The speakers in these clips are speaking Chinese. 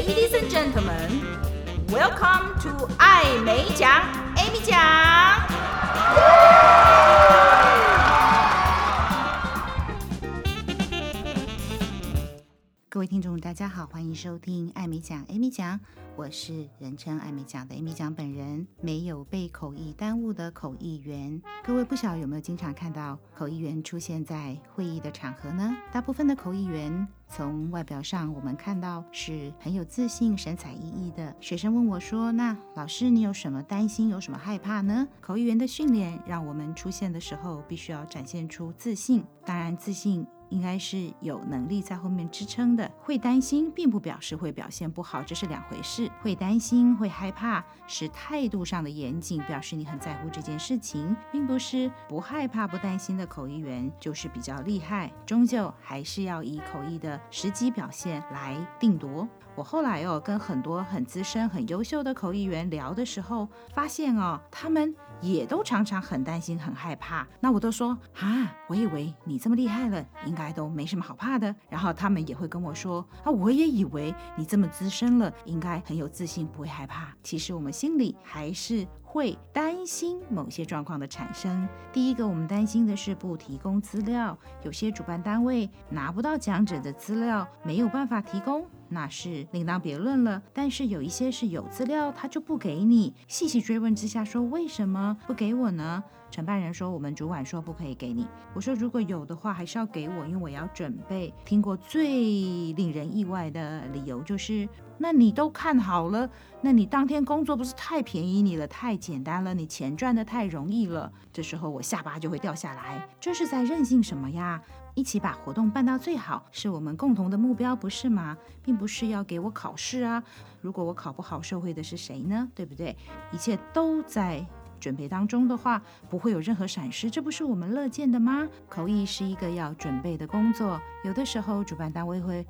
Ladies and gentlemen, welcome to 艾美奖，Amy 奖。 各位听众，大家好，欢迎收听艾美讲，Amy 奖。我是人称艾美讲的 Amy 奖本人，没有被口译耽误的口译员。各位不晓有没有经常看到口译员出现在会议的场合呢？大部分的口译员从外表上我们看到是很有自信、神采奕奕的。学生问我说：“那老师，你有什么担心？有什么害怕呢？”口译员的训练让我们出现的时候，必须要展现出自信。当然，自信。应该是有能力在后面支撑的。会担心并不表示会表现不好，这是两回事。会担心、会害怕是态度上的严谨，表示你很在乎这件事情，并不是不害怕、不担心的口译员就是比较厉害。终究还是要以口译的实际表现来定夺。我后来哦，跟很多很资深、很优秀的口译员聊的时候，发现哦，他们也都常常很担心、很害怕。那我都说啊，我以为你这么厉害了，应该都没什么好怕的。然后他们也会跟我说啊，我也以为你这么资深了，应该很有自信，不会害怕。其实我们心里还是会担心某些状况的产生。第一个，我们担心的是不提供资料，有些主办单位拿不到讲者的资料，没有办法提供。那是另当别论了，但是有一些是有资料，他就不给你。细细追问之下，说为什么不给我呢？承办人说，我们主管说不可以给你。我说如果有的话，还是要给我，因为我要准备。听过最令人意外的理由就是，那你都看好了，那你当天工作不是太便宜你了，太简单了，你钱赚得太容易了。这时候我下巴就会掉下来，这是在任性什么呀？一起把活动办到最好，是我们共同的目标，不是吗？并不是要给我考试啊！如果我考不好，受惠的是谁呢？对不对？一切都在准备当中的话，不会有任何闪失，这不是我们乐见的吗？口译是一个要准备的工作，有的时候主办单位会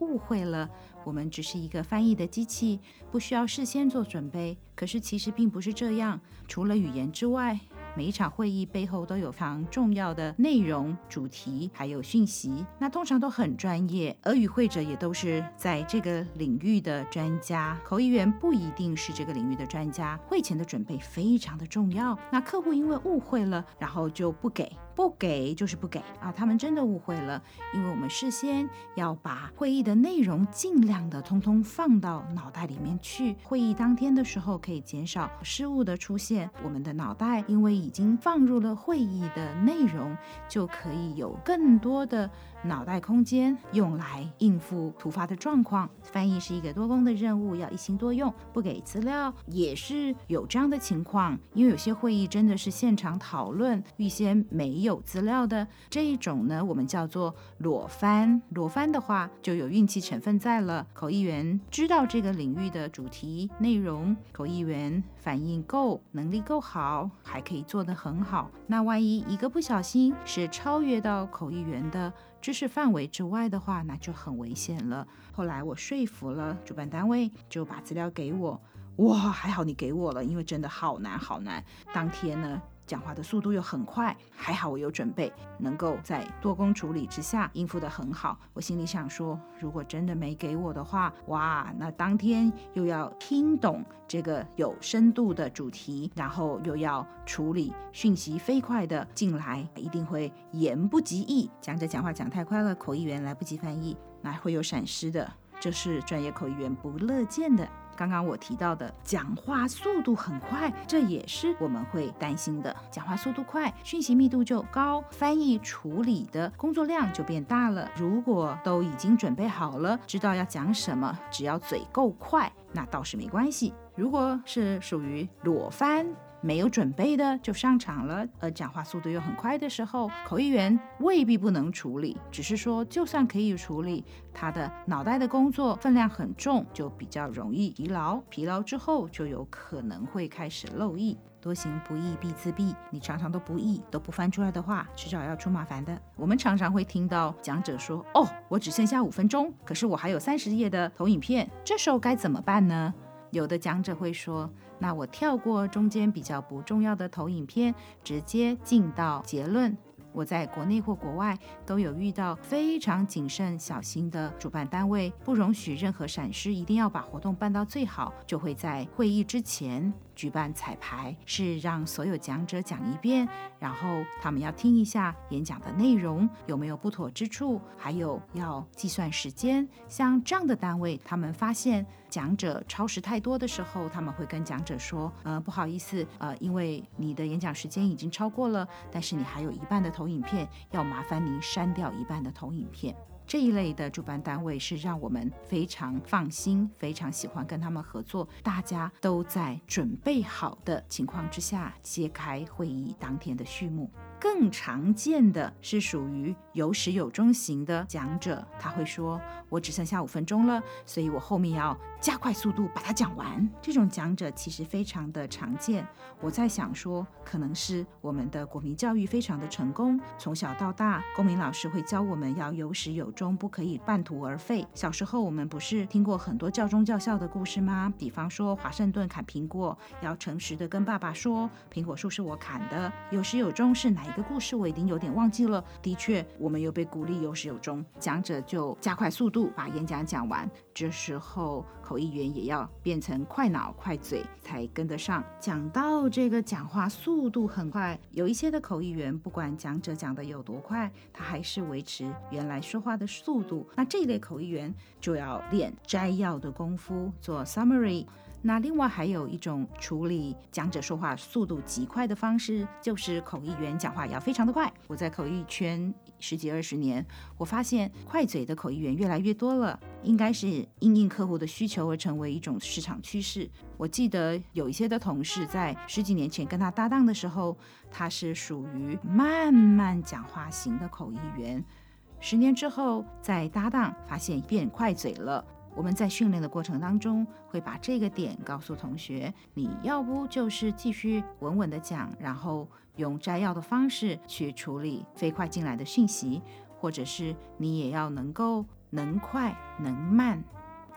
误会了，我们只是一个翻译的机器，不需要事先做准备。可是其实并不是这样，除了语言之外。每一场会议背后都有非常重要的内容、主题，还有讯息。那通常都很专业，而与会者也都是在这个领域的专家。口译员不一定是这个领域的专家，会前的准备非常的重要。那客户因为误会了，然后就不给。不给就是不给啊！他们真的误会了，因为我们事先要把会议的内容尽量的通通放到脑袋里面去。会议当天的时候可以减少失误的出现，我们的脑袋因为已经放入了会议的内容，就可以有更多的脑袋空间用来应付突发的状况。翻译是一个多工的任务，要一心多用。不给资料也是有这样的情况，因为有些会议真的是现场讨论，预先没有。资料的这一种呢，我们叫做裸翻。裸翻的话，就有运气成分在了。口译员知道这个领域的主题内容，口译员反应够，能力够好，还可以做得很好。那万一一个不小心是超越到口译员的知识范围之外的话，那就很危险了。后来我说服了主办单位，就把资料给我。哇，还好你给我了，因为真的好难好难。当天呢，讲话的速度又很快，还好我有准备，能够在多工处理之下应付得很好。我心里想说，如果真的没给我的话，哇，那当天又要听懂这个有深度的主题，然后又要处理讯息飞快的进来，一定会言不及义，讲着讲话讲太快了，口译员来不及翻译，那会有闪失的，这是专业口译员不乐见的。刚刚我提到的讲话速度很快，这也是我们会担心的。讲话速度快，讯息密度就高，翻译处理的工作量就变大了。如果都已经准备好了，知道要讲什么，只要嘴够快，那倒是没关系。如果是属于裸翻，没有准备的就上场了，而讲话速度又很快的时候，口译员未必不能处理，只是说就算可以处理，他的脑袋的工作分量很重，就比较容易疲劳，疲劳之后就有可能会开始漏译。多行不义必自毙，你常常都不译都不翻出来的话，迟早要出麻烦的。我们常常会听到讲者说：“哦，我只剩下五分钟，可是我还有三十页的投影片，这时候该怎么办呢？”有的讲者会说：“那我跳过中间比较不重要的投影片，直接进到结论。”我在国内或国外都有遇到非常谨慎小心的主办单位，不容许任何闪失，一定要把活动办到最好，就会在会议之前举办彩排，是让所有讲者讲一遍，然后他们要听一下演讲的内容有没有不妥之处，还有要计算时间。像这样的单位，他们发现讲者超时太多的时候，他们会跟讲者说：“呃，不好意思，呃，因为你的演讲时间已经超过了，但是你还有一半的投影片，要麻烦您删掉一半的投影片。”这一类的主办单位是让我们非常放心，非常喜欢跟他们合作。大家都在准备好的情况之下，揭开会议当天的序幕。更常见的是属于有始有终型的讲者，他会说：“我只剩下五分钟了，所以我后面要加快速度把它讲完。”这种讲者其实非常的常见。我在想说，可能是我们的国民教育非常的成功，从小到大，公民老师会教我们要有始有终，不可以半途而废。小时候我们不是听过很多教忠教孝的故事吗？比方说华盛顿砍苹果，要诚实的跟爸爸说，苹果树是我砍的。有始有终是哪？一个故事我已经有点忘记了。的确，我们又被鼓励有始有终，讲者就加快速度把演讲讲完。这时候口译员也要变成快脑快嘴才跟得上。讲到这个讲话速度很快，有一些的口译员不管讲者讲得有多快，他还是维持原来说话的速度。那这一类口译员就要练摘要的功夫，做 summary。那另外还有一种处理讲者说话速度极快的方式，就是口译员讲话也要非常的快。我在口译圈十几二十年，我发现快嘴的口译员越来越多了，应该是因应客户的需求而成为一种市场趋势。我记得有一些的同事在十几年前跟他搭档的时候，他是属于慢慢讲话型的口译员，十年之后再搭档，发现变快嘴了。我们在训练的过程当中，会把这个点告诉同学，你要不就是继续稳稳的讲，然后用摘要的方式去处理飞快进来的讯息，或者是你也要能够能快能慢，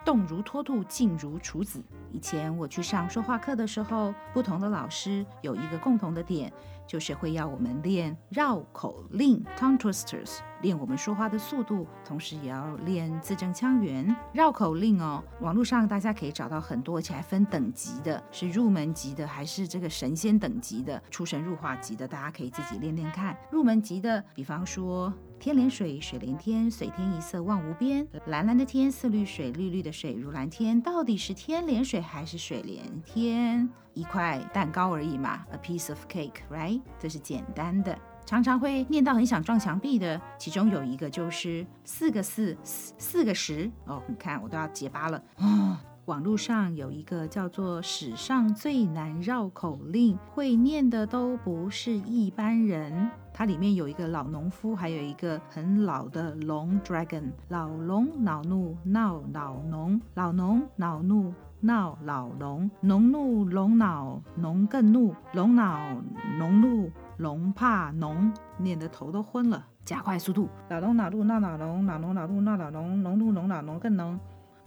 动如脱兔，静如处子。以前我去上说话课的时候，不同的老师有一个共同的点，就是会要我们练绕口令 （tongue twisters）。练我们说话的速度，同时也要练字正腔圆。绕口令哦，网络上大家可以找到很多，而且还分等级的，是入门级的还是这个神仙等级的、出神入化级的？大家可以自己练练看。入门级的，比方说天连水，水连天，水天一色望无边。蓝蓝的天，似绿水，绿绿的水如蓝天。到底是天连水还是水连天？一块蛋糕而已嘛，a piece of cake，right？这是简单的。常常会念到很想撞墙壁的，其中有一个就是四个四四四个十哦，你看我都要结巴了哦。网络上有一个叫做“史上最难绕口令”，会念的都不是一般人。它里面有一个老农夫，还有一个很老的龙 （dragon）。老龙恼怒闹老农，老农恼怒闹老龙，农怒龙恼农更怒，龙恼农怒。龙怕农，念得头都昏了，加快速度。老龙恼怒闹老农，老农恼怒闹老农，农怒龙恼农更农。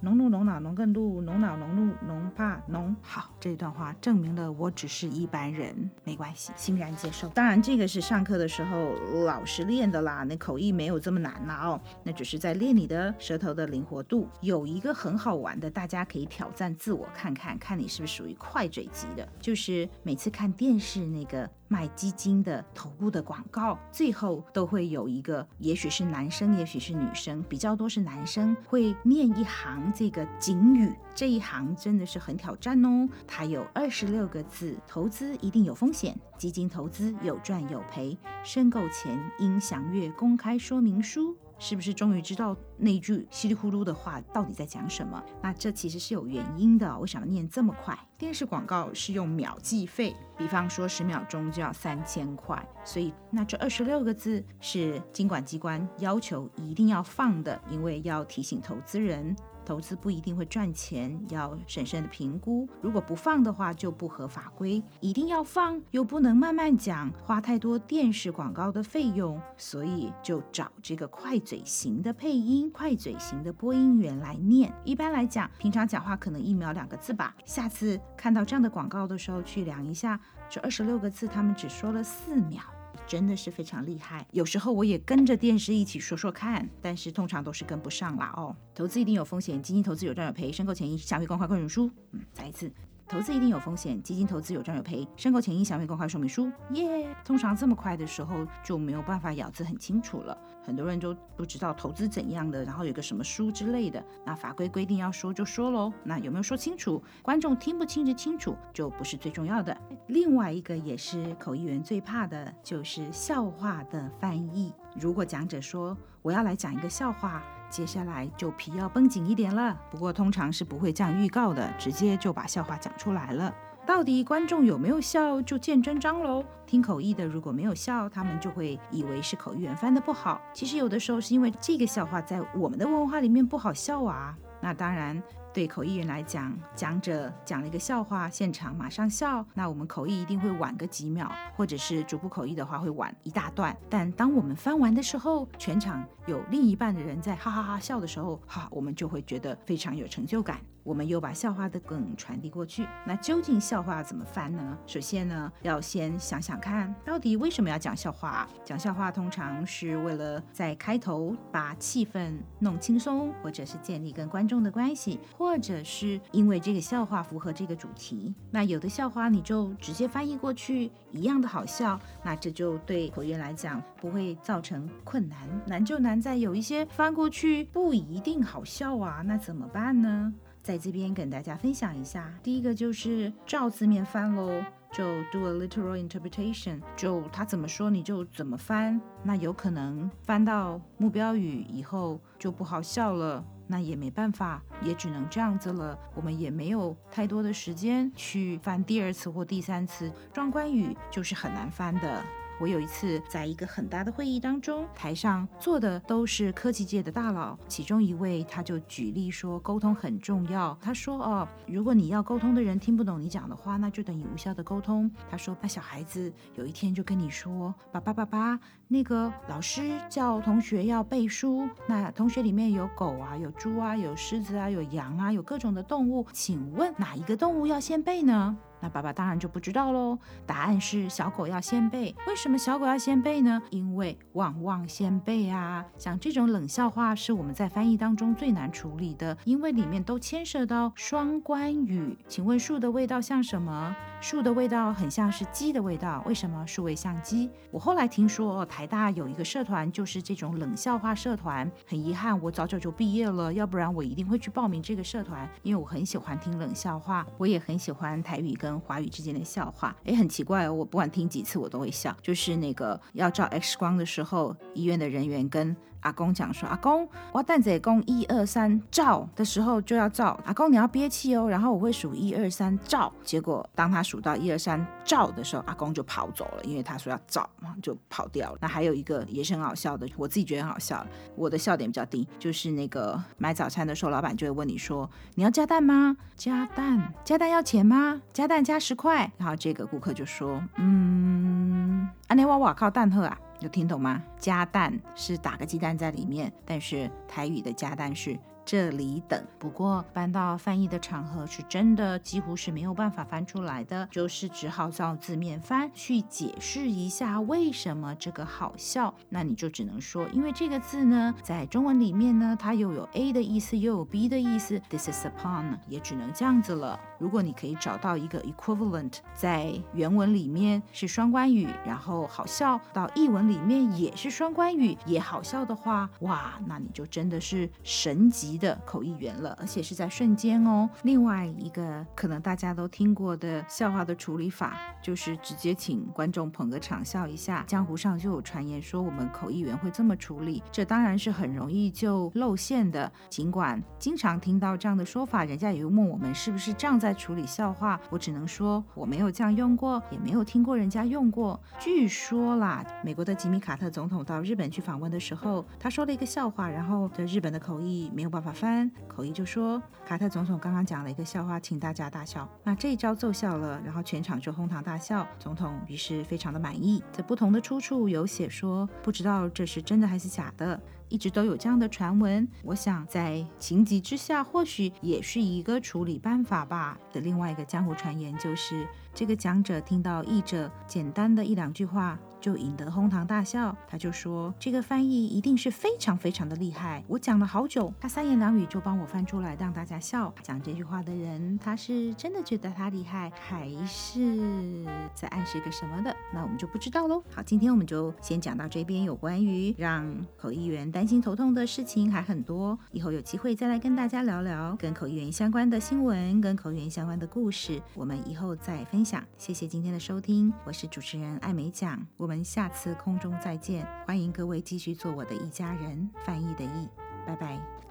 农怒龙恼农更怒，农恼农怒农怕农。好，这一段话证明了我只是一般人，没关系，欣然接受。当然，这个是上课的时候老师练的啦，那口译没有这么难啦哦，那只是在练你的舌头的灵活度。有一个很好玩的，大家可以挑战自我看看，看你是不是属于快嘴级的，就是每次看电视那个。卖基金的头部的广告，最后都会有一个，也许是男生，也许是女生，比较多是男生会念一行这个警语。这一行真的是很挑战哦，它有二十六个字：投资一定有风险，基金投资有赚有赔，申购前应详阅公开说明书。是不是终于知道那句稀里糊涂的话到底在讲什么？那这其实是有原因的。为什么念这么快？电视广告是用秒计费，比方说十秒钟就要三千块，所以那这二十六个字是监管机关要求一定要放的，因为要提醒投资人。投资不一定会赚钱，要审慎的评估。如果不放的话，就不合法规。一定要放，又不能慢慢讲，花太多电视广告的费用，所以就找这个快嘴型的配音、快嘴型的播音员来念。一般来讲，平常讲话可能一秒两个字吧。下次看到这样的广告的时候，去量一下，这二十六个字他们只说了四秒。真的是非常厉害。有时候我也跟着电视一起说说看，但是通常都是跟不上啦哦。投资一定有风险，基金投资有赚有赔，申购前应详阅公开说明书。嗯，再一次。投资一定有风险，基金投资有赚有赔，申购前应详阅公开说明书。耶、通常这么快的时候就没有办法咬字很清楚了，很多人都不知道投资怎样的，然后有个什么书之类的。那法规规定要说就说喽，那有没有说清楚？观众听不听得清楚就不是最重要的。另外一个也是口译员最怕的就是笑话的翻译。如果讲者说我要来讲一个笑话。接下来就皮要绷紧一点了，不过通常是不会这样预告的，直接就把笑话讲出来了。到底观众有没有笑，就见真章喽。听口译的如果没有笑，他们就会以为是口译员翻的不好。其实有的时候是因为这个笑话在我们的文化里面不好笑啊。那当然。对口译员来讲，讲者讲了一个笑话，现场马上笑，那我们口译一定会晚个几秒，或者是逐步口译的话会晚一大段。但当我们翻完的时候，全场有另一半的人在哈哈哈笑的时候，哈，我们就会觉得非常有成就感。我们又把笑话的梗传递过去。那究竟笑话怎么翻呢？首先呢，要先想想看，到底为什么要讲笑话？讲笑话通常是为了在开头把气氛弄轻松，或者是建立跟观众的关系，或者是因为这个笑话符合这个主题。那有的笑话你就直接翻译过去，一样的好笑，那这就对口译来讲不会造成困难。难就难在有一些翻过去不一定好笑啊，那怎么办呢？在这边跟大家分享一下，第一个就是照字面翻喽，就 do a literal interpretation，就他怎么说你就怎么翻。那有可能翻到目标语以后就不好笑了，那也没办法，也只能这样子了。我们也没有太多的时间去翻第二次或第三次，双关羽就是很难翻的。我有一次在一个很大的会议当中，台上坐的都是科技界的大佬，其中一位他就举例说沟通很重要。他说：“哦，如果你要沟通的人听不懂你讲的话，那就等于无效的沟通。”他说：“那小孩子有一天就跟你说，爸爸爸爸，那个老师叫同学要背书，那同学里面有狗啊，有猪啊，有狮子啊，有羊啊，有各种的动物，请问哪一个动物要先背呢？”那爸爸当然就不知道喽。答案是小狗要先背。为什么小狗要先背呢？因为旺旺先背啊。像这种冷笑话是我们在翻译当中最难处理的，因为里面都牵涉到双关语。请问树的味道像什么？树的味道很像是鸡的味道，为什么树味像鸡？我后来听说台大有一个社团，就是这种冷笑话社团。很遗憾，我早早就毕业了，要不然我一定会去报名这个社团，因为我很喜欢听冷笑话，我也很喜欢台语跟华语之间的笑话。诶，很奇怪哦，我不管听几次我都会笑。就是那个要照 X 光的时候，医院的人员跟阿公讲说：“阿公，我蛋仔公一二三照的时候就要照。阿公你要憋气哦，然后我会数一二三照。结果当他数到一二三照的时候，阿公就跑走了，因为他说要照嘛，就跑掉了。那还有一个也是很好笑的，我自己觉得很好笑，我的笑点比较低，就是那个买早餐的时候，老板就会问你说：你要加蛋吗？加蛋，加蛋要钱吗？加蛋加十块。然后这个顾客就说：嗯，阿内瓦瓦靠蛋喝啊。”有听懂吗？加蛋是打个鸡蛋在里面，但是台语的加蛋是。这里等，不过搬到翻译的场合是真的几乎是没有办法翻出来的，就是只好照字面翻去解释一下为什么这个好笑。那你就只能说，因为这个字呢，在中文里面呢，它又有 A 的意思，又有 B 的意思。This is upon，也只能这样子了。如果你可以找到一个 equivalent，在原文里面是双关语，然后好笑，到译文里面也是双关语，也好笑的话，哇，那你就真的是神级的口译员了，而且是在瞬间哦。另外一个可能大家都听过的笑话的处理法，就是直接请观众捧个场笑一下。江湖上就有传言说我们口译员会这么处理，这当然是很容易就露馅的。尽管经常听到这样的说法，人家也会问我们是不是这样在处理笑话。我只能说我没有这样用过，也没有听过人家用过。据说啦，美国的吉米卡特总统到日本去访问的时候，他说了一个笑话，然后的日本的口译没有办。法翻口译就说，卡特总统刚刚讲了一个笑话，请大家大笑。那这一招奏效了，然后全场就哄堂大笑。总统于是非常的满意。在不同的出处有写说，不知道这是真的还是假的。一直都有这样的传闻。我想在情急之下，或许也是一个处理办法吧。的另外一个江湖传言就是，这个讲者听到译者简单的一两句话。就引得哄堂大笑，他就说这个翻译一定是非常非常的厉害。我讲了好久，他三言两语就帮我翻出来让大家笑。讲这句话的人，他是真的觉得他厉害，还是在暗示个什么的？那我们就不知道喽。好，今天我们就先讲到这边。有关于让口译员担心头痛的事情还很多，以后有机会再来跟大家聊聊跟口译员相关的新闻，跟口译员相关的故事，我们以后再分享。谢谢今天的收听，我是主持人艾美讲，我们。我们下次空中再见，欢迎各位继续做我的一家人，翻译的译，拜拜。